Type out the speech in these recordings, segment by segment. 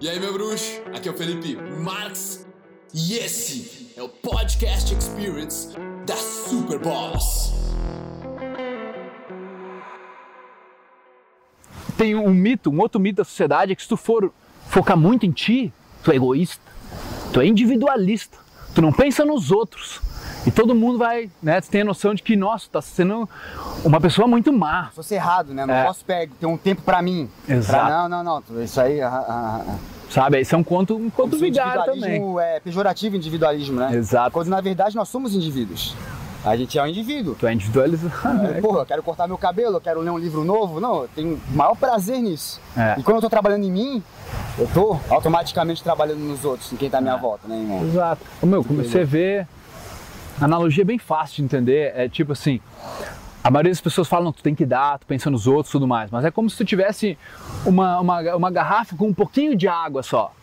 E aí, meu bruxo? Aqui é o Felipe Marx e esse é o Podcast Experience da Super Boss. Tem um mito, um outro mito da sociedade é que se tu for focar muito em ti, tu é egoísta, tu é individualista, tu não pensa nos outros. E todo mundo vai, né, tu tem a noção de que, nossa, tá sendo uma pessoa muito má. Se fosse errado, né? Não É. posso pegar, ter um tempo pra mim. Exato. Pra- não, não, não. Isso aí. ah, ah, ah. Sabe? É um conto, um conto Como vigário também. individualismo é pejorativo individualismo, né? Exato. Quando na verdade nós somos indivíduos. A gente é um indivíduo. Tu é individualizado. Porra, eu quero cortar meu cabelo, eu quero ler um livro novo. Não, eu tenho o maior prazer nisso. É. E quando eu tô trabalhando em mim, eu tô automaticamente trabalhando nos outros, em quem tá à minha É. volta, né, irmão? Exato. Ô, meu, a ver. A analogia é bem fácil de entender. É tipo assim. A maioria das pessoas falam, tu tem que dar, tu pensa nos outros e tudo mais. Mas é como se tu tivesse uma, uma, uma garrafa com um pouquinho de água só.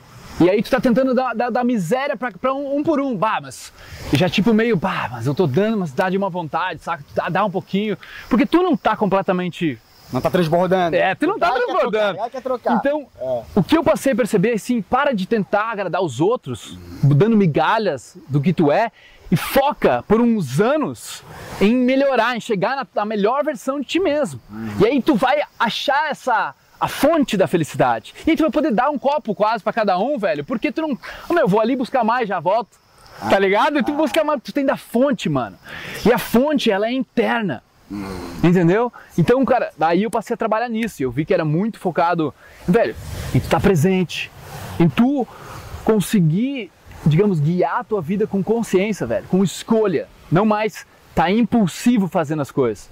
E aí tu tá tentando dar, dar, dar miséria pra, pra um, um por um. Bah, mas. Já tipo meio, bah, mas eu tô dando, mas dá de uma vontade, saca? Tu dá, dá um pouquinho. Porque tu não tá completamente Não tá transbordando. é, tu não tá Ela quer transbordando. trocar, quer trocar. Então, É. o que eu passei a perceber é assim, para de tentar agradar os outros, dando migalhas do que tu é, e foca por uns anos em melhorar, em chegar na, na melhor versão de ti mesmo. E aí tu vai achar essa a fonte da felicidade. E aí tu vai poder dar um copo quase pra cada um, velho, porque tu não, oh, meu, vou ali buscar mais, já volto. Tá ligado? E tu busca mais, tu tem da fonte, mano. E a fonte, ela é interna. Entendeu? Então, cara, daí eu passei a trabalhar nisso. Eu vi que era muito focado, velho, em tu estar presente, em tu conseguir, digamos, guiar a tua vida com consciência, velho, com escolha, não mais tá impulsivo fazendo as coisas.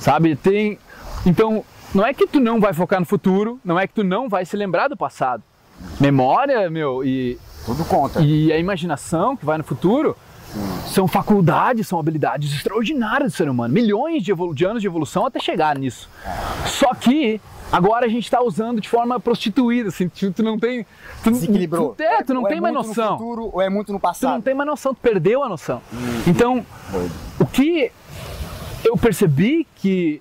Sabe? Tem Então, não é que tu não vai focar no futuro, não é que tu não vai se lembrar do passado. Memória, meu, e Tudo conta. e a imaginação que vai no futuro são faculdades, são habilidades extraordinárias do ser humano. Milhões de, de anos de evolução até chegar nisso. Só que agora a gente está usando de forma prostituída, assim, tu, tu não tem. Tu, Desequilibrou. Tu, é, tu não Ou tem é mais muito noção. No futuro, ou é muito no Tu passado. não tem mais noção, tu perdeu a noção. Então, o que eu percebi que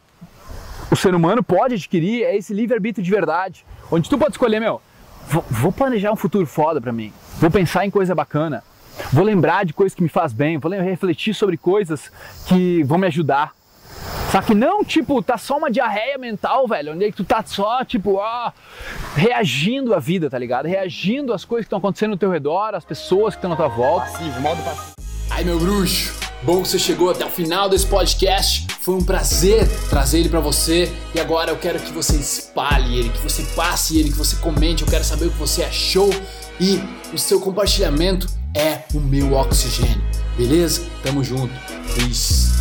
o ser humano pode adquirir é esse livre-arbítrio de verdade, onde tu pode escolher, meu, vou, vou planejar um futuro foda pra mim, vou pensar em coisa bacana, vou lembrar de coisas que me faz bem, vou refletir sobre coisas que vão me ajudar. Só que não, tipo, tá só uma diarreia mental, velho, onde é que tu tá só, tipo, ó, reagindo à vida, tá ligado? Reagindo às coisas que estão acontecendo ao teu redor, às pessoas que estão na tua volta. Passivo, modo passivo. Aí, meu bruxo, bom que você chegou até o final desse podcast. Foi um prazer trazer ele pra você. E agora eu quero que você espalhe ele, que você passe ele, que você comente. Eu quero saber o que você achou. E o seu compartilhamento é o meu oxigênio. Beleza? Tamo junto. Peace.